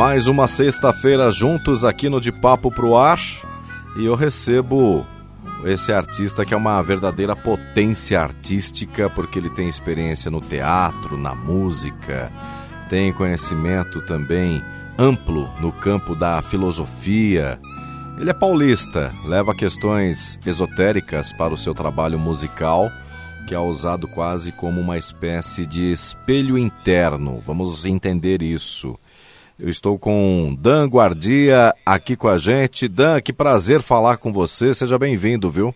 Mais uma sexta-feira juntos aqui no De Papo Pro Ar e eu recebo esse artista que é uma verdadeira potência artística porque ele tem experiência no teatro, na música, tem conhecimento também amplo no campo da filosofia. Ele é paulista, leva questões esotéricas para o seu trabalho musical, que é usado quase como uma espécie de espelho interno. Vamos entender isso. Eu estou com Dan Guardia aqui com a gente. Dan, que prazer falar com você. Seja bem-vindo, viu?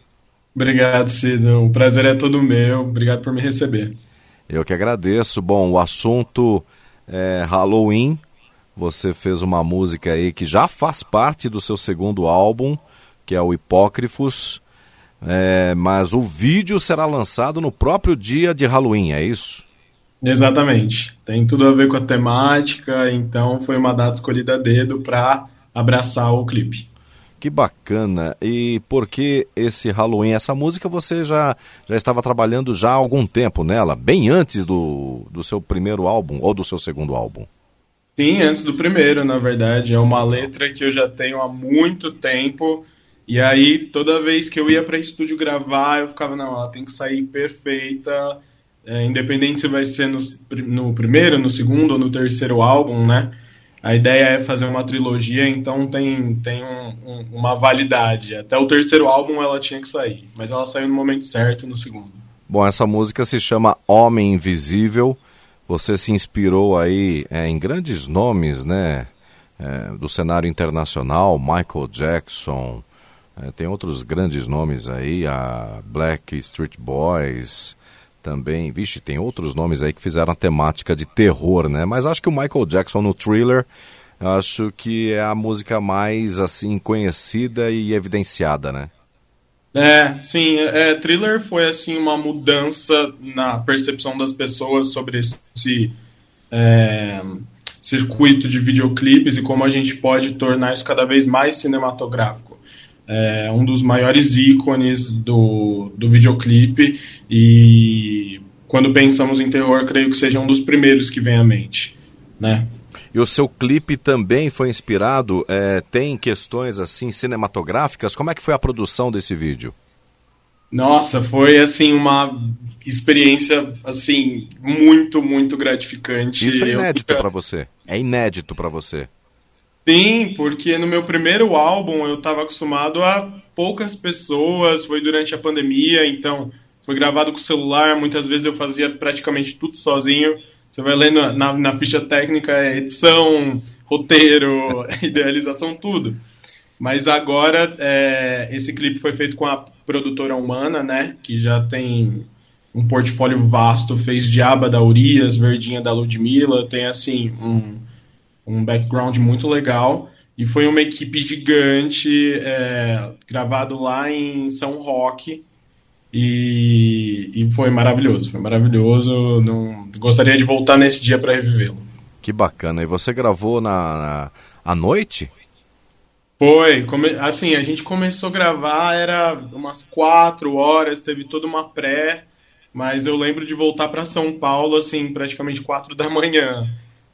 Obrigado, Cido. O prazer é todo meu. Obrigado por me receber. Eu que agradeço. Bom, o assunto é Halloween. Você fez uma música aí que já faz parte do seu segundo álbum, que é o Hipócrifos. É, mas o vídeo será lançado no próprio dia de Halloween, é isso? Exatamente. Tem tudo a ver com a temática, então foi uma data escolhida a dedo para abraçar o clipe. Que bacana. E por que esse Halloween? Essa música você já, já estava trabalhando já há algum tempo nela, bem antes do, do seu primeiro álbum ou do seu segundo álbum? Sim, antes do primeiro, na verdade. É uma letra que eu já tenho há muito tempo. E aí, toda vez que eu ia para estúdio gravar, eu ficava, não, ela tem que sair perfeita é, independente se vai ser no, no primeiro, no segundo ou no terceiro álbum, né? A ideia é fazer uma trilogia, então tem, tem um, um, uma validade. Até o terceiro álbum ela tinha que sair, mas ela saiu no momento certo, no segundo. Bom, essa música se chama Homem Invisível. Você se inspirou aí é, em grandes nomes, né? É, do cenário internacional, Michael Jackson, é, tem outros grandes nomes aí, a Black Street Boys, também. Vixe, tem outros nomes aí que fizeram a temática de terror, né? Mas acho que o Michael Jackson no Thriller, acho que é a música mais, assim, conhecida e evidenciada, né? É, sim, é, Thriller foi, assim, uma mudança na percepção das pessoas sobre esse é, circuito de videoclipes e como a gente pode tornar isso cada vez mais cinematográfico é um dos maiores ícones do, do videoclipe e quando pensamos em terror, creio que seja um dos primeiros que vem à mente, né? E o seu clipe também foi inspirado, é, tem questões assim cinematográficas. Como é que foi a produção desse vídeo? Nossa, foi assim uma experiência assim muito muito gratificante. Isso é inédito Eu... para você? É inédito para você? Sim, porque no meu primeiro álbum eu estava acostumado a poucas pessoas, foi durante a pandemia, então foi gravado com o celular, muitas vezes eu fazia praticamente tudo sozinho. Você vai lendo na, na ficha técnica, é edição, roteiro, idealização, tudo. Mas agora é, esse clipe foi feito com a produtora Humana, né? Que já tem um portfólio vasto, fez Diaba da Urias, Verdinha da Ludmilla, tem assim um um background muito legal. E foi uma equipe gigante, é, gravado lá em São Roque. E, e foi maravilhoso, foi maravilhoso. Não, gostaria de voltar nesse dia para revivê-lo. Que bacana. E você gravou na, na à noite? Foi, come, assim, a gente começou a gravar, era umas quatro horas, teve toda uma pré, mas eu lembro de voltar para São Paulo, assim, praticamente quatro da manhã.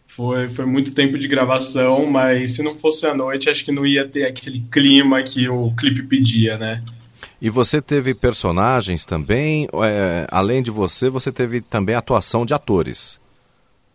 Foi, foi muito tempo de gravação, mas se não fosse à noite, acho que não ia ter aquele clima que o clipe pedia, né? E você teve personagens também? É, além de você, você teve também atuação de atores?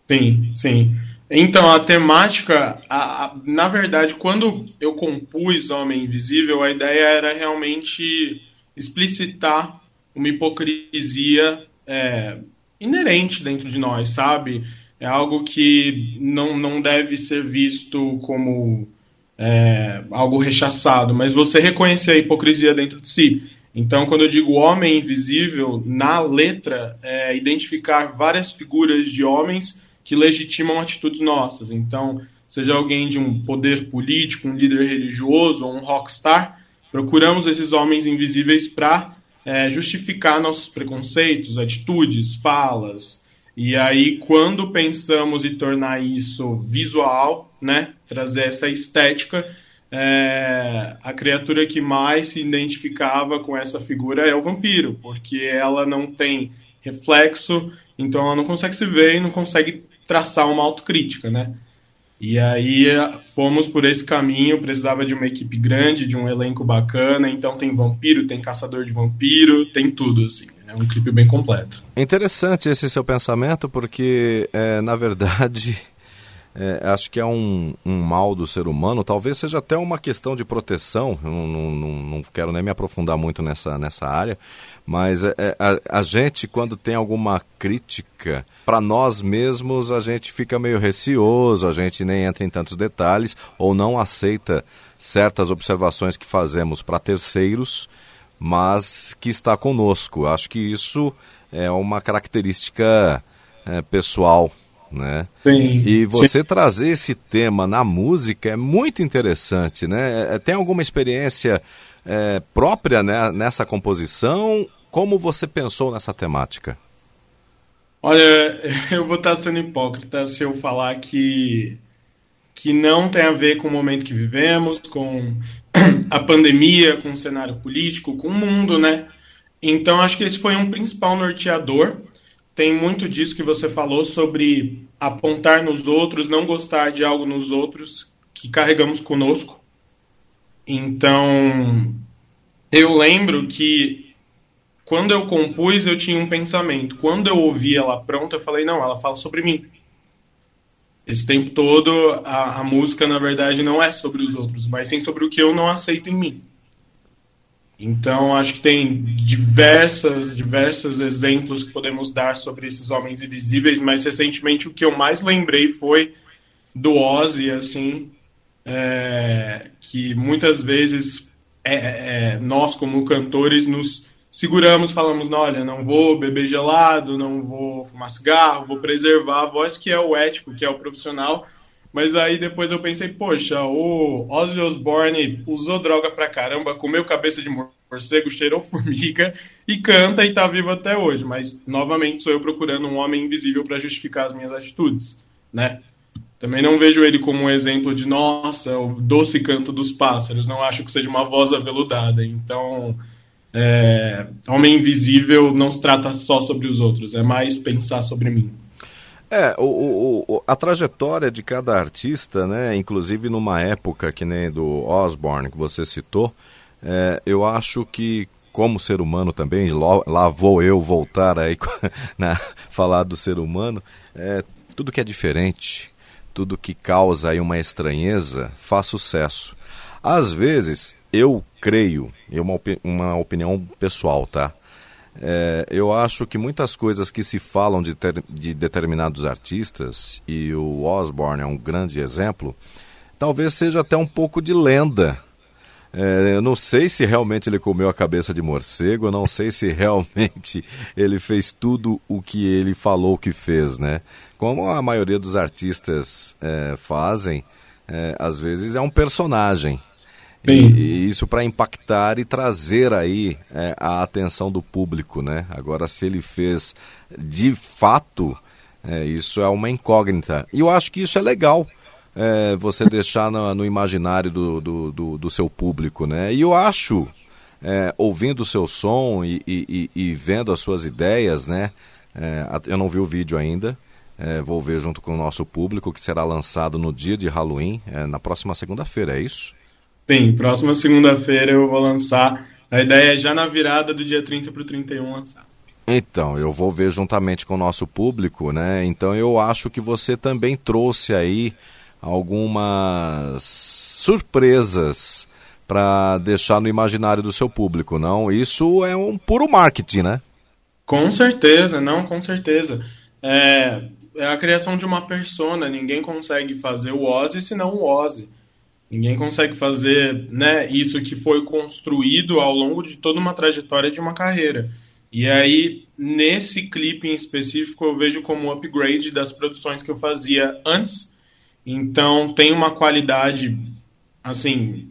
Sim, sim. Então, a temática, a, a, na verdade, quando eu compus Homem Invisível, a ideia era realmente explicitar uma hipocrisia é, inerente dentro de nós, sabe? é algo que não, não deve ser visto como é, algo rechaçado, mas você reconhecer a hipocrisia dentro de si. Então, quando eu digo homem invisível, na letra, é identificar várias figuras de homens que legitimam atitudes nossas. Então, seja alguém de um poder político, um líder religioso ou um rockstar, procuramos esses homens invisíveis para é, justificar nossos preconceitos, atitudes, falas. E aí, quando pensamos em tornar isso visual, né, trazer essa estética, é, a criatura que mais se identificava com essa figura é o vampiro, porque ela não tem reflexo, então ela não consegue se ver e não consegue traçar uma autocrítica, né? E aí fomos por esse caminho, precisava de uma equipe grande, de um elenco bacana, então tem vampiro, tem caçador de vampiro, tem tudo, assim. É um clipe bem completo. Interessante esse seu pensamento, porque, é, na verdade, é, acho que é um, um, mal do ser humano, talvez seja até uma questão de proteção, não, não, não quero nem me aprofundar muito nessa, nessa área, mas é, é a, a, gente, quando tem alguma crítica, para nós mesmos, a gente fica meio receoso, a gente nem entra em tantos detalhes ou não aceita certas observações que fazemos para terceiros, mas que está conosco. Acho que isso é uma característica é, pessoal né? Sim, e você sim. trazer esse tema na música é muito interessante, né? É, tem alguma experiência é, própria né, nessa composição? Como você pensou nessa temática? Olha, eu vou estar sendo hipócrita se eu falar que que não tem a ver com o momento que vivemos, com a pandemia, com o cenário político, com o mundo, né? Então acho que esse foi um principal norteador tem muito disso que você falou sobre apontar nos outros, não gostar de algo nos outros que carregamos conosco. Então, eu lembro que quando eu compus, eu tinha um pensamento. Quando eu ouvi ela pronta, eu falei: não, ela fala sobre mim. Esse tempo todo, a, a música, na verdade, não é sobre os outros, mas sim sobre o que eu não aceito em mim. Então, acho que tem diversas, diversos exemplos que podemos dar sobre esses homens invisíveis, mas recentemente o que eu mais lembrei foi do Ozzy, assim, é, que muitas vezes é, é, é nós, como cantores, nos seguramos, falamos, olha, não vou beber gelado, não vou fumar cigarro, vou preservar a voz, que é o ético, que é o profissional, mas aí depois eu pensei, poxa, o Ozzy Osbourne usou droga pra caramba, comeu cabeça de morcego, cheirou formiga e canta e tá vivo até hoje. Mas novamente sou eu procurando um homem invisível para justificar as minhas atitudes, né? Também não vejo ele como um exemplo de, nossa, o doce canto dos pássaros. Não acho que seja uma voz aveludada. Então, é, Homem Invisível não se trata só sobre os outros, é mais pensar sobre mim. É, o, o, a trajetória de cada artista, né, inclusive numa época que nem do Osborne que você citou, é, eu acho que como ser humano também, lá, lá vou eu voltar aí na, falar do ser humano, é, tudo que é diferente, tudo que causa aí uma estranheza, faz sucesso. Às vezes, eu creio, é uma, uma opinião pessoal, tá? É, eu acho que muitas coisas que se falam de, de determinados artistas, e o Osborne é um grande exemplo, talvez seja até um pouco de lenda. É, eu não sei se realmente ele comeu a cabeça de morcego, eu não sei se realmente ele fez tudo o que ele falou que fez, né? Como a maioria dos artistas é, fazem, é, às vezes é um personagem. E, e, isso para impactar e trazer aí é, a atenção do público, né? Agora, se ele fez de fato, é, isso é uma incógnita. E eu acho que isso é legal, é, você deixar no, no imaginário do, do, do, do, seu público, né? E eu acho, é, ouvindo o seu som e, e, e, vendo as suas ideias, né? É, eu não vi o vídeo ainda, é, vou ver junto com o nosso público, que será lançado no dia de Halloween, na próxima segunda-feira, é isso? Sim, próxima segunda-feira eu vou lançar. A ideia é já na virada do dia 30 para o 31 lançar. Então, eu vou ver juntamente com o nosso público, né? Então eu acho que você também trouxe aí algumas surpresas para deixar no imaginário do seu público, não? Isso é um puro marketing, né? Com certeza, não, com certeza. É, é a criação de uma persona, ninguém consegue fazer o Ozzy senão o Ozzy. Ninguém consegue fazer né, isso que foi construído ao longo de toda uma trajetória de uma carreira. E aí, nesse clipe em específico, eu vejo como um upgrade das produções que eu fazia antes Então tem uma qualidade assim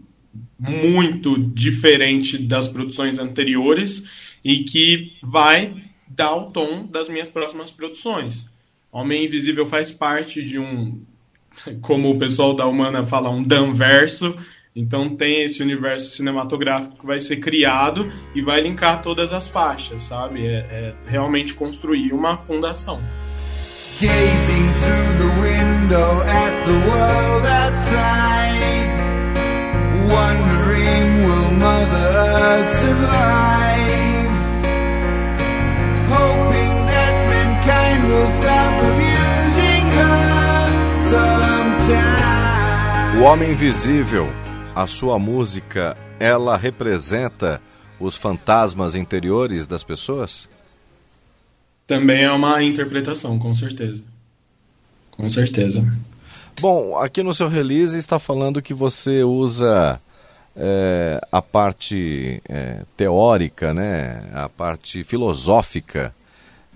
muito diferente das produções anteriores e que vai dar o tom das minhas próximas produções. Homem Invisível faz parte de um, como o pessoal da Humana fala, um danverso. Então tem esse universo cinematográfico que vai ser criado e vai linkar todas as faixas, sabe? É, é realmente construir uma fundação. Gazing through the window at the world outside Wondering will Mother survive O Homem Invisível, a sua música, ela representa os fantasmas interiores das pessoas? Também é uma interpretação, com certeza. Com certeza. Bom, aqui no seu release está falando que você usa é, a parte é, teórica, né, a parte filosófica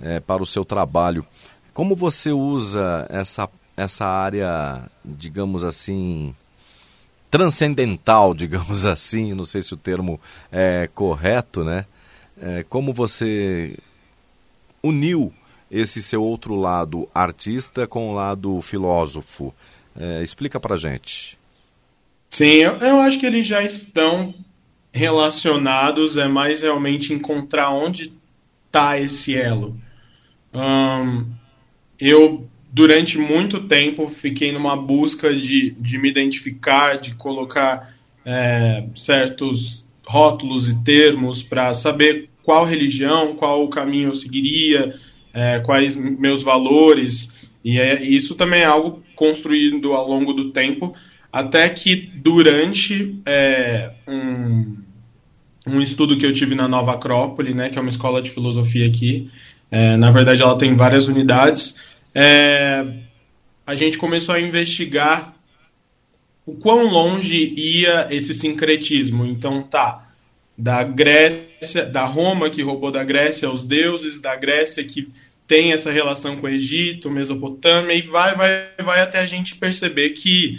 é, para o seu trabalho. Como você usa essa, essa área, digamos assim, transcendental, digamos assim, não sei se o termo é correto, né? É, como você uniu esse seu outro lado artista com o lado filósofo. É, explica pra gente. Sim, eu, eu acho que eles já estão relacionados, é mais realmente encontrar onde está esse elo. Eu, durante muito tempo, fiquei numa busca de, de me identificar, de colocar é, certos rótulos e termos para saber qual religião, qual caminho eu seguiria, é, quais meus valores. E é, isso também é algo construído ao longo do tempo, até que durante é, um, um estudo que eu tive na Nova Acrópole, né, que é uma escola de filosofia aqui, é, na verdade ela tem várias unidades, é, a gente começou a investigar o quão longe ia esse sincretismo. Então, tá, da Grécia, da Roma que roubou da Grécia, os deuses da Grécia que tem essa relação com o Egito, Mesopotâmia e vai vai vai até a gente perceber que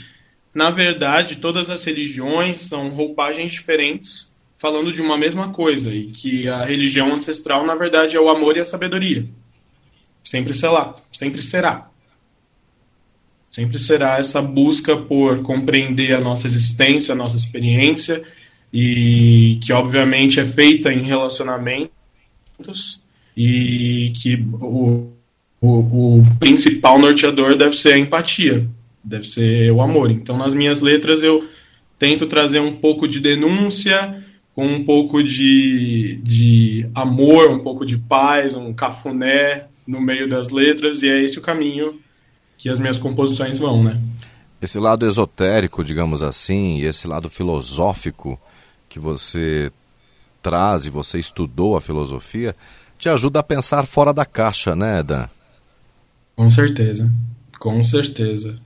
na verdade todas as religiões são roupagens diferentes falando de uma mesma coisa e que a religião ancestral na verdade é o amor e a sabedoria. Sempre será, sempre será. Sempre será essa busca por compreender a nossa existência, a nossa experiência e que obviamente é feita em relacionamentos e que o, o, o, principal norteador deve ser a empatia, deve ser o amor. Então, nas minhas letras, eu tento trazer um pouco de denúncia, com um pouco de, de amor, um pouco de paz, um cafuné no meio das letras, e é esse o caminho que as minhas composições vão, né? Esse lado esotérico, digamos assim, e esse lado filosófico que você traz e você estudou a filosofia, te ajuda a pensar fora da caixa, né, Dan? Com certeza, com certeza.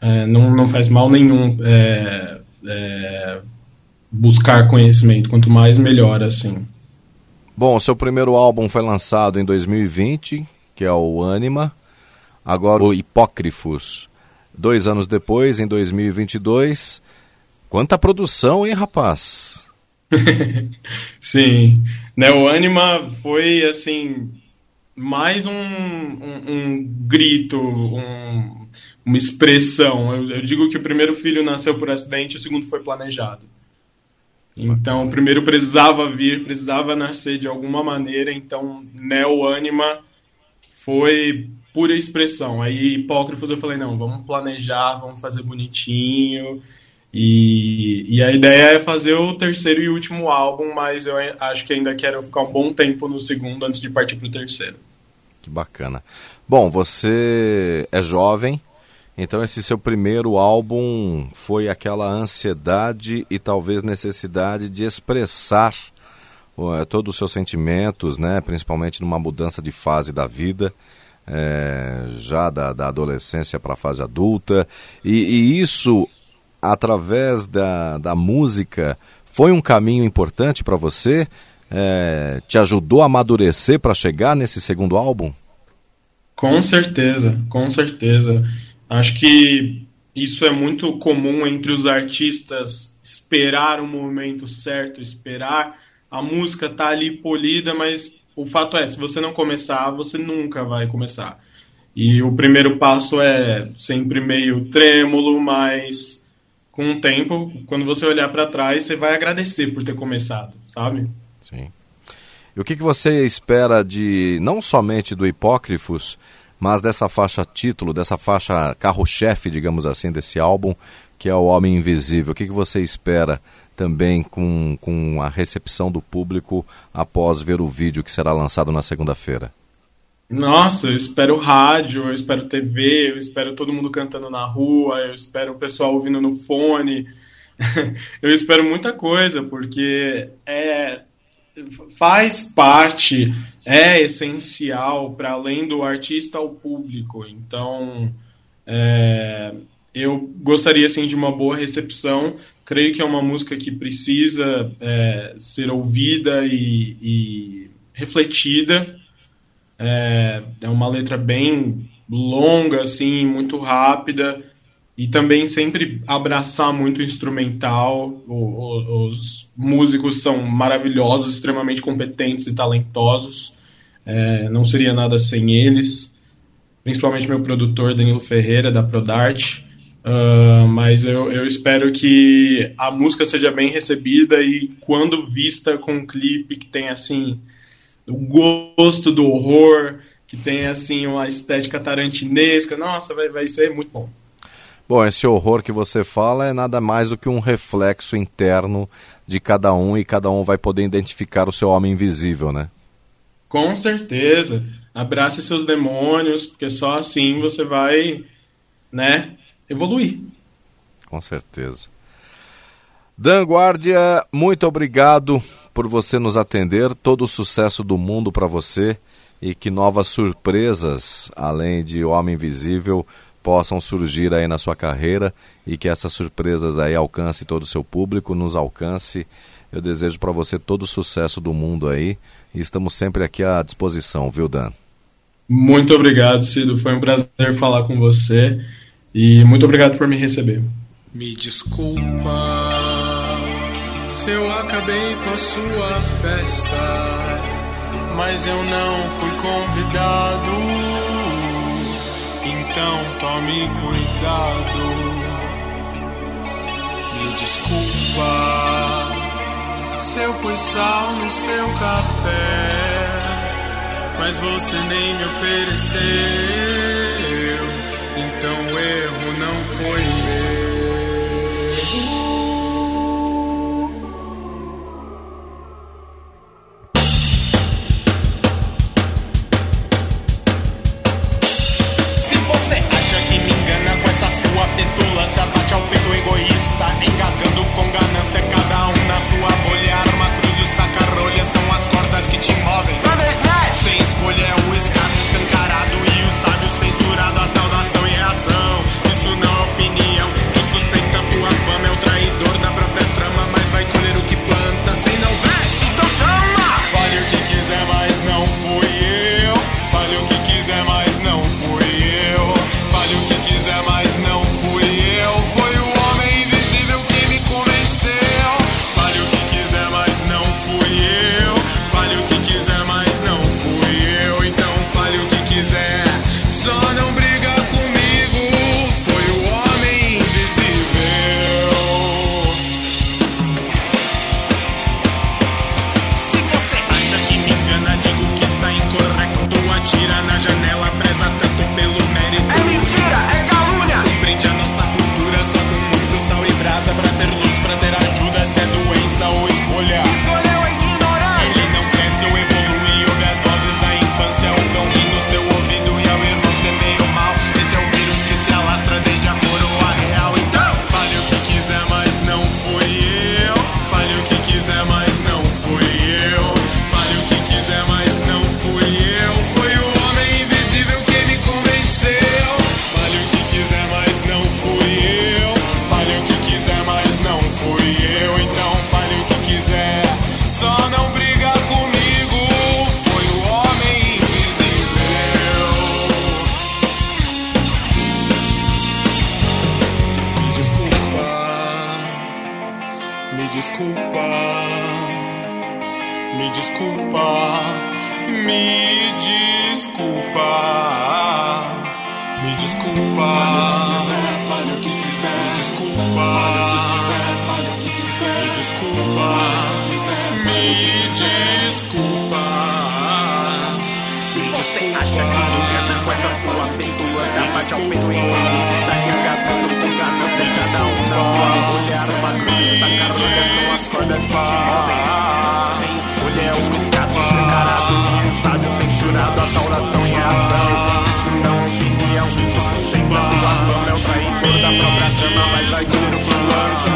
É, não, não faz mal nenhum é, é, buscar conhecimento, quanto mais melhor, assim. Bom, seu primeiro álbum foi lançado em 2020, que é o Anima, agora o Hipócrifos. Dois anos depois, em 2022, Quanta produção, hein, rapaz? Sim. Né, o Anima foi, assim, mais um, um, um grito, um, uma expressão. Eu, eu, digo que o primeiro filho nasceu por acidente o segundo foi planejado. Então, o primeiro precisava vir, precisava nascer de alguma maneira. Então, Neo Anima foi pura expressão. Aí, hipócrifos, eu falei: não, vamos planejar, vamos fazer bonitinho. E, e a ideia é fazer o terceiro e último álbum, mas eu acho que ainda quero ficar um bom tempo no segundo antes de partir para o terceiro. Que bacana. Bom, você é jovem, então esse seu primeiro álbum foi aquela ansiedade e talvez necessidade de expressar uh, todos os seus sentimentos, né? principalmente numa mudança de fase da vida. É, já da, da adolescência para a fase adulta, e, e isso através da, da música foi um caminho importante para você? É, te ajudou a amadurecer para chegar nesse segundo álbum? Com certeza, com certeza. Acho que isso é muito comum entre os artistas esperar o momento certo, esperar a música tá ali polida, mas o fato é, se você não começar, você nunca vai começar. E o primeiro passo é sempre meio trêmulo, mas com o tempo, quando você olhar para trás, você vai agradecer por ter começado, sabe? Sim. E o que, que você espera de, não somente do Hipócrifos, mas dessa faixa título, dessa faixa carro-chefe, digamos assim, desse álbum, que é o Homem Invisível? O que, que você espera também com, com a recepção do público após ver o vídeo que será lançado na segunda-feira? Nossa, eu espero rádio, eu espero TV, eu espero todo mundo cantando na rua, eu espero o pessoal ouvindo no fone. eu espero muita coisa, porque é, faz parte, é essencial para além do artista ao público. Então, é, eu gostaria assim de uma boa recepção. Creio que é uma música que precisa é, ser ouvida e, e refletida. É, é, uma letra bem longa, assim, muito rápida e também sempre abraçar muito o instrumental. O, o, os músicos são maravilhosos, extremamente competentes e talentosos. É, não seria nada sem eles. Principalmente meu produtor Danilo Ferreira da Prodart. Uh, mas eu, eu espero que a música seja bem recebida e quando vista com um clipe que tem assim o gosto do horror, que tem assim uma estética tarantinesca, nossa, vai, vai ser muito bom. Bom, esse horror que você fala é nada mais do que um reflexo interno de cada um e cada um vai poder identificar o seu homem invisível, né? Com certeza. Abrace seus demônios, porque só assim você vai, né, evoluir. Com certeza. Dan Guardia, muito obrigado por você nos atender. Todo o sucesso do mundo para você e que novas surpresas, além de Homem Invisível, possam surgir aí na sua carreira e que essas surpresas aí alcance todo o seu público, nos alcance. Eu desejo para você todo o sucesso do mundo aí e estamos sempre aqui à disposição, viu, Dan? Muito obrigado, Cido. Foi um prazer falar com você e muito obrigado por me receber. Me desculpa se eu acabei com a sua festa, mas eu não fui convidado. Então tome cuidado. Me desculpa se eu pus sal no seu café, mas você nem me ofereceu. Então o erro não foi meu. Desculpa, me desculpa, me desculpa, me desculpa, fale o que quiser, me desculpa, fale o que quiser, me desculpa, me desculpa, me desculpa. Com essa sua pintura, bate ao peito em mim Tá engasgando. com gás, Um na sua olhar Uma carolha com as cordas de homem Mulher é um escancarado Um sábio censurado, a sauração em ação. Isso não opinião Sempre a tua é o traidor da própria cama Mas vai Fale o